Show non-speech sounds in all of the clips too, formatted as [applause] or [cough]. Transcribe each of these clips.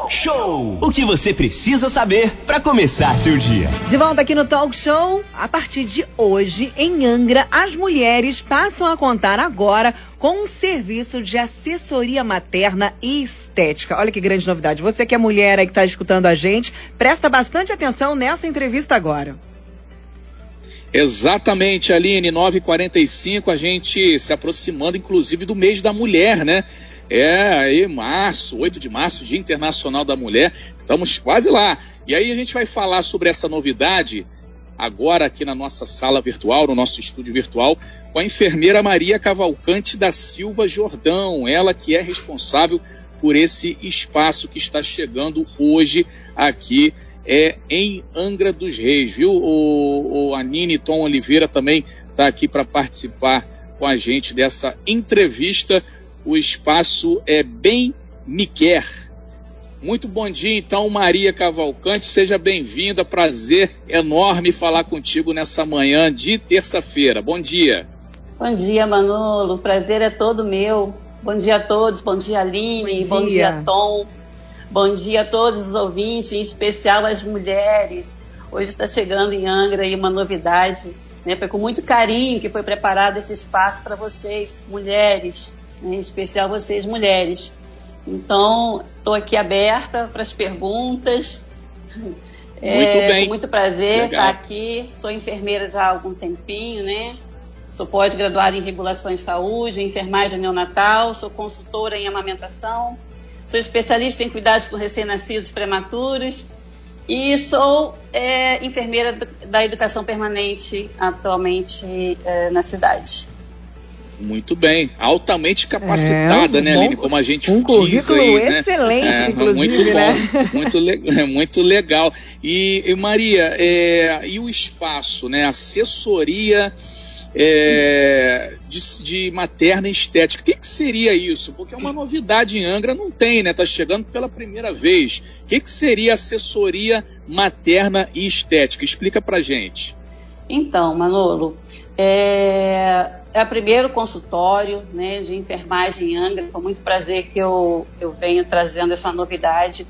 Talk Show. O que você precisa saber para começar seu dia. De volta aqui no Talk Show, a partir de hoje, em Angra, as mulheres passam a contar agora com um serviço de assessoria materna e estética. Olha que grande novidade. Você que é mulher aí que está escutando a gente, presta bastante atenção nessa entrevista agora. Exatamente, Aline, 9h45, a gente se aproximando, inclusive, do mês da mulher, né? É, aí março, 8 de março, Dia Internacional da Mulher, estamos quase lá. E aí a gente vai falar sobre essa novidade agora aqui na nossa sala virtual, no nosso estúdio virtual, com a enfermeira Maria Cavalcante da Silva Jordão, ela que é responsável por esse espaço que está chegando hoje aqui é, em Angra dos Reis, viu? O, o Anine Tom Oliveira também está aqui para participar com a gente dessa entrevista. O espaço é bem me quer. Muito bom dia, então, Maria Cavalcante, seja bem-vinda. Prazer enorme falar contigo nessa manhã de terça-feira. Bom dia. Bom dia, Manolo. O prazer é todo meu. Bom dia a todos. Bom dia, Aline. Bom dia, Bom dia Tom. Bom dia a todos os ouvintes, em especial as mulheres. Hoje está chegando em Angra aí uma novidade. Né? Foi com muito carinho que foi preparado esse espaço para vocês, mulheres? Em especial vocês, mulheres. Então, estou aqui aberta para as perguntas. [laughs] Muito é, bem. Muito prazer Legal. estar aqui. Sou enfermeira já há algum tempinho, né? Sou pós-graduada em regulação em saúde, enfermagem neonatal, sou consultora em amamentação sou especialista em cuidados com recém-nascidos prematuros e sou é, enfermeira da educação permanente atualmente é, na cidade. Muito bem, altamente capacitada, é, um né, Aline? Como a gente um diz aí, né? excelente, é, inclusive, muito bom, né? [laughs] muito, le muito legal. E, e Maria, é, e o espaço, né? Assessoria é, de, de, materna e estética. O que, que, seria isso? Porque é uma novidade em Angra, não tem, né? Está chegando pela primeira vez. O que, que seria assessoria materna e estética? Explica pra gente. Então, Manolo, é, é o primeiro consultório né, de enfermagem em Angra, com muito prazer que eu, eu venho trazendo essa novidade.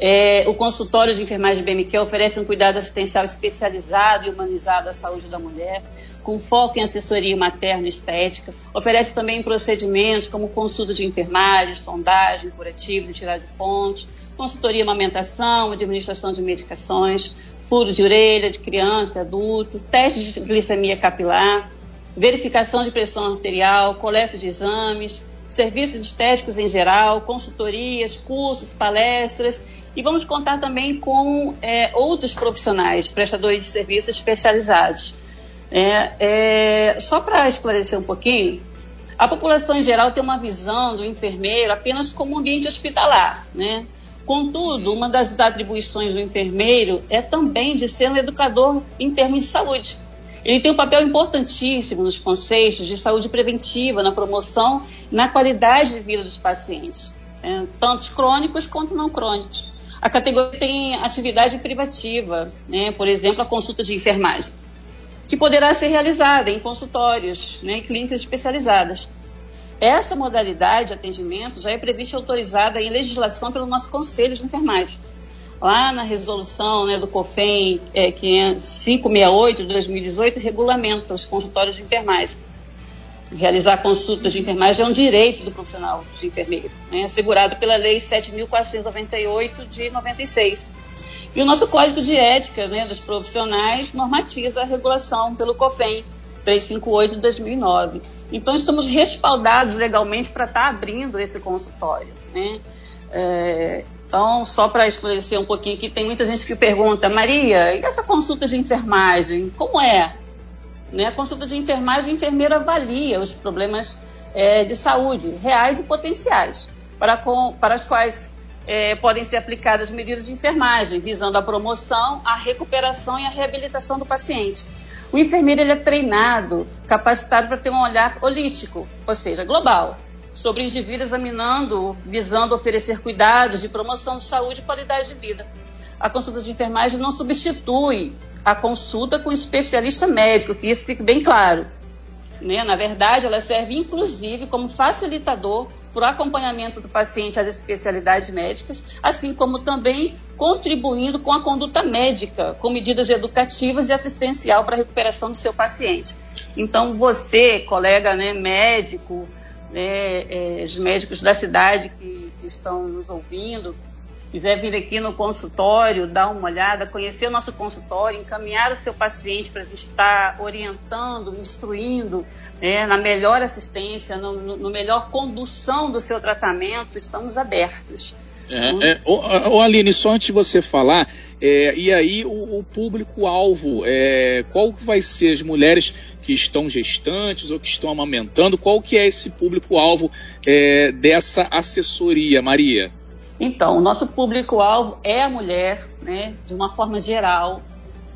É, o consultório de enfermagem BMQ oferece um cuidado assistencial especializado e humanizado à saúde da mulher com foco em assessoria materna e estética. Oferece também procedimentos como consulta de enfermagem, sondagem curativa de tirar de ponte, consultoria amamentação, administração de medicações, furo de orelha de criança adulto, testes de glicemia capilar, verificação de pressão arterial, coleta de exames, serviços estéticos em geral, consultorias, cursos, palestras e vamos contar também com é, outros profissionais, prestadores de serviços especializados. É, é, só para esclarecer um pouquinho, a população em geral tem uma visão do enfermeiro apenas como um ambiente hospitalar, né? Contudo, uma das atribuições do enfermeiro é também de ser um educador em termos de saúde. Ele tem um papel importantíssimo nos conceitos de saúde preventiva, na promoção, na qualidade de vida dos pacientes, né? tanto crônicos quanto não crônicos. A categoria tem atividade privativa, né? por exemplo, a consulta de enfermagem que poderá ser realizada em consultórios né, em clínicas especializadas. Essa modalidade de atendimento já é prevista e autorizada em legislação pelo nosso Conselho de Enfermagem. Lá na resolução né, do COFEM é, 568 de 2018, regulamenta os consultórios de enfermagem. Realizar consultas de enfermagem é um direito do profissional de enfermeiro, né, assegurado pela Lei 7.498 de 96 e o nosso Código de Ética né, dos Profissionais normatiza a regulação pelo COFEM 358 de 2009. Então, estamos respaldados legalmente para estar tá abrindo esse consultório. Né? É, então, só para esclarecer um pouquinho aqui, tem muita gente que pergunta, Maria, e essa consulta de enfermagem, como é? Né? A consulta de enfermagem, o enfermeiro avalia os problemas é, de saúde reais e potenciais, para, com, para as quais é, podem ser aplicadas medidas de enfermagem, visando a promoção, a recuperação e a reabilitação do paciente. O enfermeiro ele é treinado, capacitado para ter um olhar holístico, ou seja, global, sobre o indivíduo examinando, visando oferecer cuidados de promoção de saúde e qualidade de vida. A consulta de enfermagem não substitui a consulta com especialista médico, que isso fique bem claro. Né? Na verdade, ela serve inclusive como facilitador para o acompanhamento do paciente às especialidades médicas, assim como também contribuindo com a conduta médica, com medidas educativas e assistencial para a recuperação do seu paciente. Então, você, colega né, médico, né, é, os médicos da cidade que, que estão nos ouvindo, quiser vir aqui no consultório, dar uma olhada, conhecer o nosso consultório, encaminhar o seu paciente para a gente estar orientando, instruindo né, na melhor assistência, no, no, melhor condução do seu tratamento, estamos abertos. É, é, ô, ô, Aline, só antes de você falar, é, e aí o, o público-alvo, é, qual vai ser as mulheres que estão gestantes ou que estão amamentando, qual que é esse público-alvo é, dessa assessoria, Maria? Então, o nosso público-alvo é a mulher, né, de uma forma geral,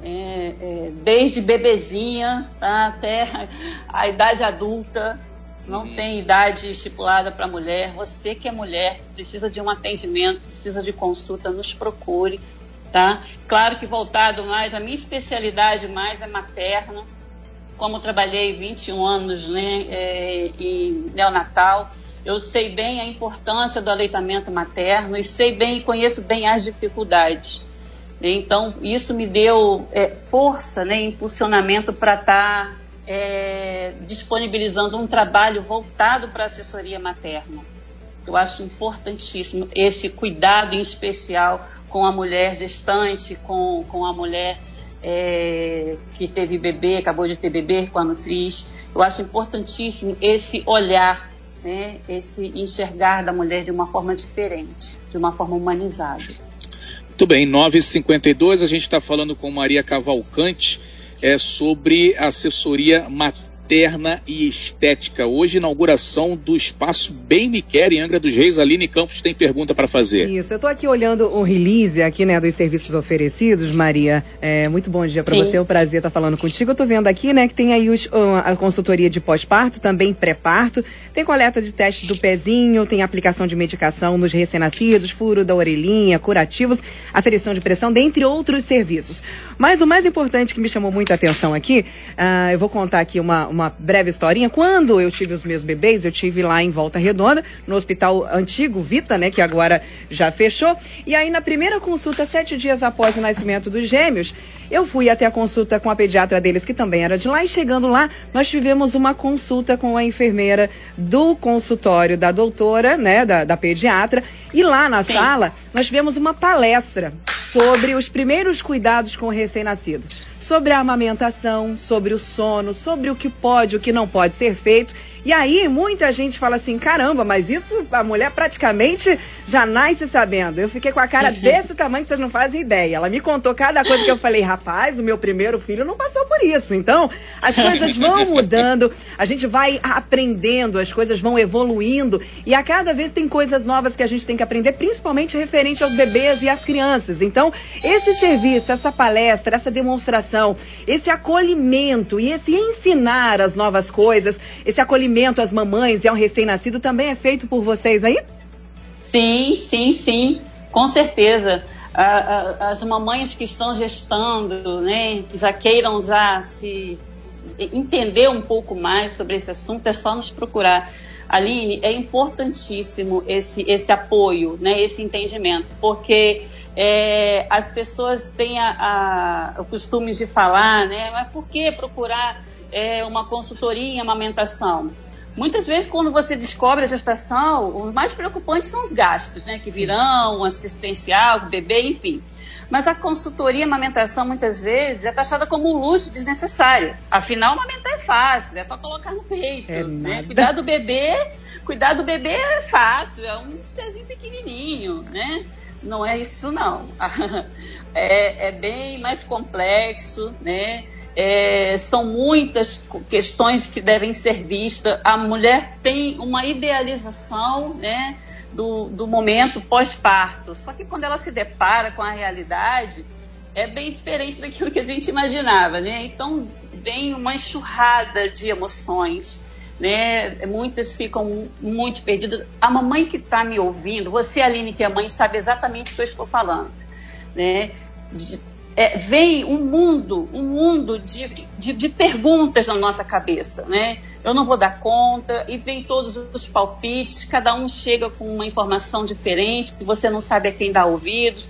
é, é, desde bebezinha tá, até a idade adulta, não uhum. tem idade estipulada para mulher. Você que é mulher, que precisa de um atendimento, precisa de consulta, nos procure, tá? Claro que voltado mais, a minha especialidade mais é materna, como trabalhei 21 anos né, é, em neonatal, eu sei bem a importância do aleitamento materno e sei bem e conheço bem as dificuldades. Então, isso me deu é, força, né, impulsionamento para estar tá, é, disponibilizando um trabalho voltado para a assessoria materna. Eu acho importantíssimo esse cuidado em especial com a mulher gestante, com, com a mulher é, que teve bebê, acabou de ter bebê com a nutriz. Eu acho importantíssimo esse olhar né, esse enxergar da mulher de uma forma diferente, de uma forma humanizada. Muito bem, 9h52, a gente está falando com Maria Cavalcante é, sobre assessoria materna Materna e Estética. Hoje, inauguração do espaço Bem Me Quer em Angra dos Reis. Aline Campos tem pergunta para fazer. Isso, eu estou aqui olhando o release aqui, né, dos serviços oferecidos, Maria. É, muito bom dia para você, é um prazer estar tá falando contigo. Eu estou vendo aqui, né, que tem aí os, a consultoria de pós-parto, também pré-parto, tem coleta de testes do pezinho, tem aplicação de medicação nos recém-nascidos, furo da orelhinha, curativos, aferição de pressão, dentre outros serviços. Mas o mais importante que me chamou muita atenção aqui, uh, eu vou contar aqui uma, uma breve historinha. Quando eu tive os meus bebês, eu tive lá em Volta Redonda, no hospital antigo Vita, né, que agora já fechou. E aí, na primeira consulta, sete dias após o nascimento dos gêmeos, eu fui até a consulta com a pediatra deles, que também era de lá, e chegando lá, nós tivemos uma consulta com a enfermeira do consultório da doutora, né, da, da pediatra, e lá na Sim. sala, nós tivemos uma palestra sobre os primeiros cuidados com recém-nascido. Sobre a amamentação, sobre o sono, sobre o que pode, o que não pode ser feito. E aí muita gente fala assim: caramba, mas isso a mulher praticamente já nasce sabendo. Eu fiquei com a cara [laughs] desse tamanho que vocês não fazem ideia. Ela me contou cada coisa que eu falei: rapaz, o meu primeiro filho não passou por isso. Então, as coisas vão [laughs] mudando, a gente vai aprendendo, as coisas vão evoluindo e a cada vez tem coisas novas que a gente tem que aprender, principalmente referente aos bebês e às crianças. Então, esse serviço, essa palestra, essa demonstração, esse acolhimento e esse ensinar as novas coisas, esse acolhimento às mamães e ao recém-nascido também é feito por vocês aí? Sim, sim, sim, com certeza. as mamães que estão gestando, né, que já queiram já se, se, entender um pouco mais sobre esse assunto, é só nos procurar. Aline, é importantíssimo esse, esse apoio, né, esse entendimento, porque é, as pessoas têm a, a, o costume de falar, né, mas por que procurar é, uma consultoria em amamentação? Muitas vezes, quando você descobre a gestação, o mais preocupante são os gastos, né? Que virão, assistencial, bebê, enfim. Mas a consultoria amamentação, muitas vezes, é taxada como um luxo desnecessário. Afinal, amamentar é fácil, é só colocar no peito. É né? Cuidar do bebê, cuidar do bebê é fácil, é um serzinho pequenininho, né? Não é isso, não. [laughs] é, é bem mais complexo, né? É, são muitas questões que devem ser vistas. A mulher tem uma idealização né, do, do momento pós-parto, só que quando ela se depara com a realidade, é bem diferente daquilo que a gente imaginava. Né? Então, vem uma enxurrada de emoções. Né? Muitas ficam muito perdidas. A mamãe que está me ouvindo, você, Aline, que é mãe, sabe exatamente o que eu estou falando. Né? De, é, vem um mundo, um mundo de, de, de, perguntas na nossa cabeça, né? eu não vou dar conta, e vem todos os palpites, cada um chega com uma informação diferente, que você não sabe a quem dá ouvidos.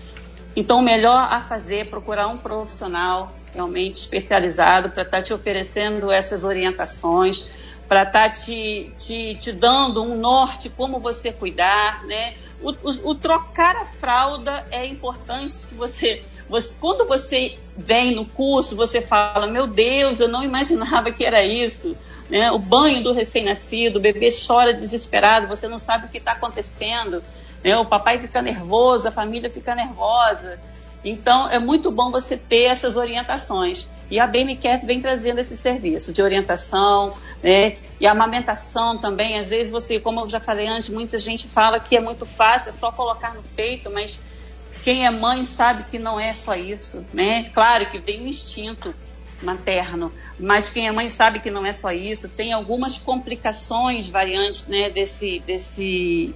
Então, o melhor a fazer é procurar um profissional realmente especializado para estar tá te oferecendo essas orientações, para estar tá te, te, te, dando um norte como você cuidar, né? O, o, o, trocar a fralda é importante que você, você, quando você vem no curso, você fala, meu Deus, eu não imaginava que era isso. Né? O banho do recém-nascido, o bebê chora desesperado, você não sabe o que está acontecendo. Né? O papai fica nervoso, a família fica nervosa. Então, é muito bom você ter essas orientações. E a BMCAT vem trazendo esse serviço de orientação, né? E amamentação também. Às vezes você, como eu já falei antes, muita gente fala que é muito fácil, é só colocar no peito, mas quem é mãe sabe que não é só isso, né? Claro que tem um instinto materno, mas quem é mãe sabe que não é só isso. Tem algumas complicações variantes, né? Desse, desse,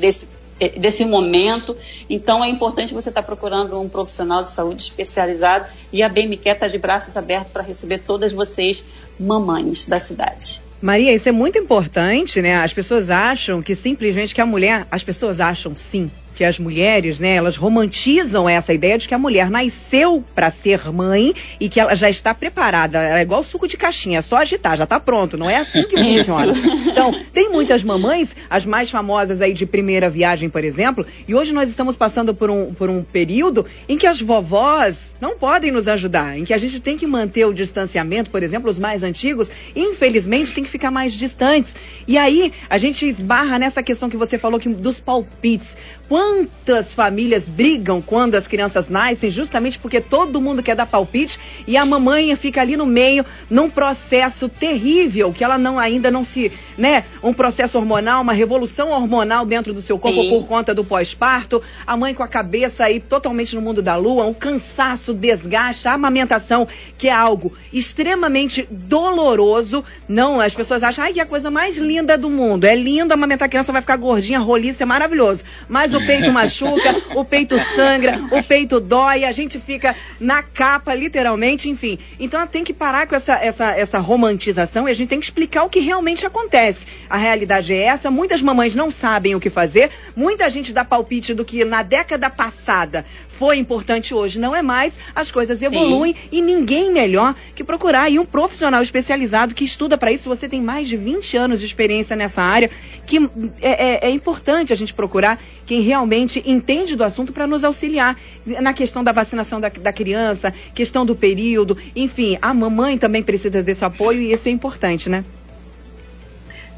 desse desse momento. Então é importante você estar tá procurando um profissional de saúde especializado e a BMQ está de braços abertos para receber todas vocês, mamães da cidade. Maria, isso é muito importante, né? As pessoas acham que simplesmente que a mulher, as pessoas acham sim que as mulheres, né, elas romantizam essa ideia de que a mulher nasceu para ser mãe e que ela já está preparada. Ela é igual suco de caixinha, é só agitar, já está pronto. Não é assim que [laughs] funciona. Então, tem muitas mamães, as mais famosas aí de primeira viagem, por exemplo, e hoje nós estamos passando por um, por um período em que as vovós não podem nos ajudar, em que a gente tem que manter o distanciamento, por exemplo, os mais antigos, infelizmente, tem que ficar mais distantes. E aí, a gente esbarra nessa questão que você falou que, dos palpites. Quantas famílias brigam quando as crianças nascem, justamente porque todo mundo quer dar palpite e a mamãe fica ali no meio num processo terrível que ela não ainda não se, né, um processo hormonal, uma revolução hormonal dentro do seu corpo Sim. por conta do pós-parto, a mãe com a cabeça aí totalmente no mundo da lua, um cansaço, desgaste, a amamentação, que é algo extremamente doloroso. Não, as pessoas acham, ai, que é a coisa mais linda do mundo. É linda amamentar a criança, vai ficar gordinha, roliça, é maravilhoso. Mas o peito machuca, o peito sangra, o peito dói, a gente fica na capa, literalmente, enfim. Então tem que parar com essa, essa, essa romantização e a gente tem que explicar o que realmente acontece. A realidade é essa, muitas mamães não sabem o que fazer, muita gente dá palpite do que na década passada foi importante hoje, não é mais, as coisas evoluem Sim. e ninguém melhor que procurar aí um profissional especializado que estuda para isso. Você tem mais de 20 anos de experiência nessa área, que é, é, é importante a gente procurar quem realmente entende do assunto para nos auxiliar na questão da vacinação da, da criança, questão do período, enfim, a mamãe também precisa desse apoio e isso é importante, né?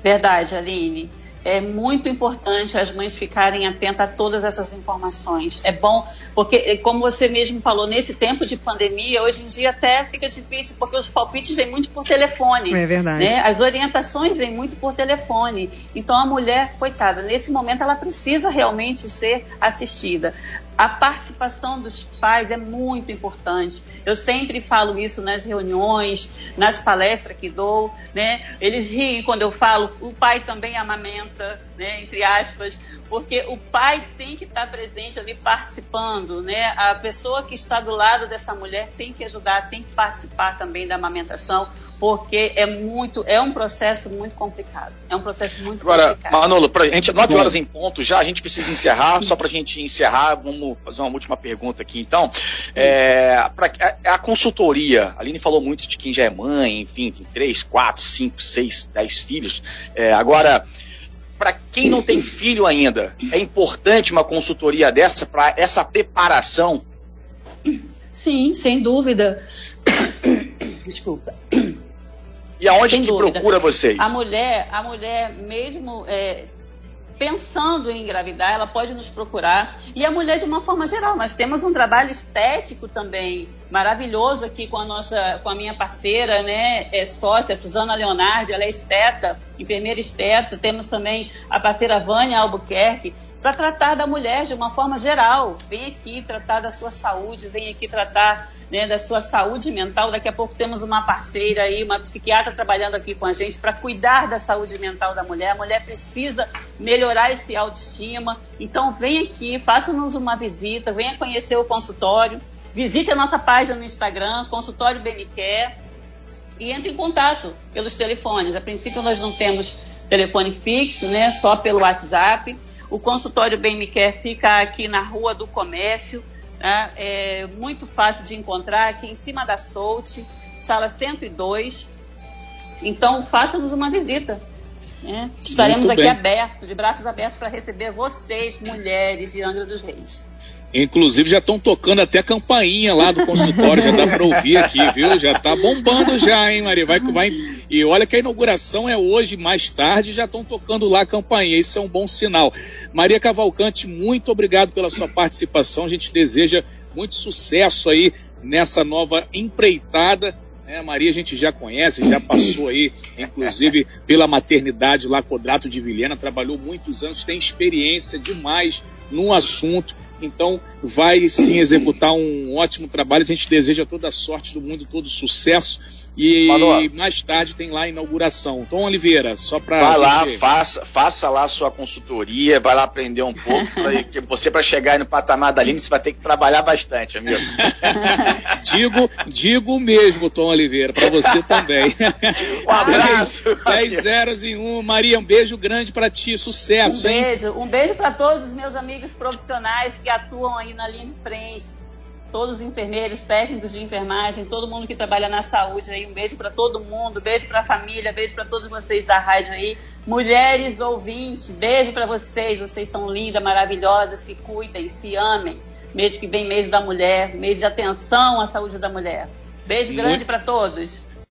Verdade, Aline é muito importante as mães ficarem atentas a todas essas informações. É bom, porque, como você mesmo falou, nesse tempo de pandemia, hoje em dia até fica difícil, porque os palpites vêm muito por telefone. É verdade. Né? As orientações vêm muito por telefone. Então, a mulher, coitada, nesse momento ela precisa realmente ser assistida a participação dos pais é muito importante. Eu sempre falo isso nas reuniões, nas palestras que dou, né? Eles riem quando eu falo, o pai também amamenta, né? Entre aspas, porque o pai tem que estar presente ali participando, né? A pessoa que está do lado dessa mulher tem que ajudar, tem que participar também da amamentação porque é muito, é um processo muito complicado. É um processo muito Agora, complicado. Agora, Manolo, pra gente, nove horas em ponto já, a gente precisa encerrar, só para a gente encerrar, vamos fazer uma última pergunta aqui, então. É, pra, a, a, consultoria, a Aline falou muito de quem já é mãe, enfim, tem três, quatro, cinco, seis, dez filhos. É, agora, para quem não tem filho ainda, é importante uma consultoria dessa para essa preparação? Sim, sem dúvida. [coughs] Desculpa. E aonde Sem que dúvida. procura vocês? A mulher, a mulher mesmo é, pensando em engravidar, ela pode nos procurar. E a mulher de uma forma geral, nós temos um trabalho estético também maravilhoso aqui com a nossa, com a minha parceira, né, é sócia, Suzana Leonardi, ela é esteta, enfermeira esteta. Temos também a parceira Vânia Albuquerque, para tratar da mulher de uma forma geral. Vem aqui tratar da sua saúde, vem aqui tratar né, da sua saúde mental. Daqui a pouco temos uma parceira aí, uma psiquiatra trabalhando aqui com a gente para cuidar da saúde mental da mulher. A mulher precisa melhorar esse autoestima. Então vem aqui, faça-nos uma visita, venha conhecer o consultório. Visite a nossa página no Instagram, Consultório BMQ. e entre em contato pelos telefones. A princípio nós não temos telefone fixo, né? Só pelo WhatsApp. O consultório Bem Me Quer fica aqui na Rua do Comércio, né? é muito fácil de encontrar, aqui em cima da Solte, sala 102. Então, faça-nos uma visita. Né? Estaremos aqui abertos, de braços abertos, para receber vocês, mulheres de Angra dos Reis. Inclusive já estão tocando até a campainha lá do consultório, já dá para ouvir aqui, viu? Já tá bombando já, hein, Maria? Vai, vai, e olha que a inauguração é hoje, mais tarde, já estão tocando lá a campainha. Isso é um bom sinal. Maria Cavalcante, muito obrigado pela sua participação. A gente deseja muito sucesso aí nessa nova empreitada. É, a Maria a gente já conhece, já passou aí, inclusive, pela maternidade lá, Codrato de Vilhena, trabalhou muitos anos, tem experiência demais no assunto então, vai sim executar um ótimo trabalho. A gente deseja toda a sorte do mundo, todo sucesso. E mais tarde tem lá a inauguração. Tom Oliveira, só para. Vai lá, faça, faça lá a sua consultoria, vai lá aprender um pouco. [laughs] pra, você, para chegar aí no patamar da Aline, você vai ter que trabalhar bastante, amigo. [laughs] digo, digo mesmo, Tom Oliveira, para você também. [laughs] Um abraço. 10 zeros em um. Maria, um beijo grande para ti, sucesso, um hein? Um beijo, um beijo para todos os meus amigos profissionais que atuam aí na linha de frente todos os enfermeiros, técnicos de enfermagem, todo mundo que trabalha na saúde aí. Um beijo para todo mundo, beijo para a família, beijo para todos vocês da rádio aí. Mulheres ouvintes, beijo para vocês. Vocês são lindas, maravilhosas, se cuidem, se amem. Mês que vem, mês da mulher, mês de atenção à saúde da mulher. Beijo grande para todos.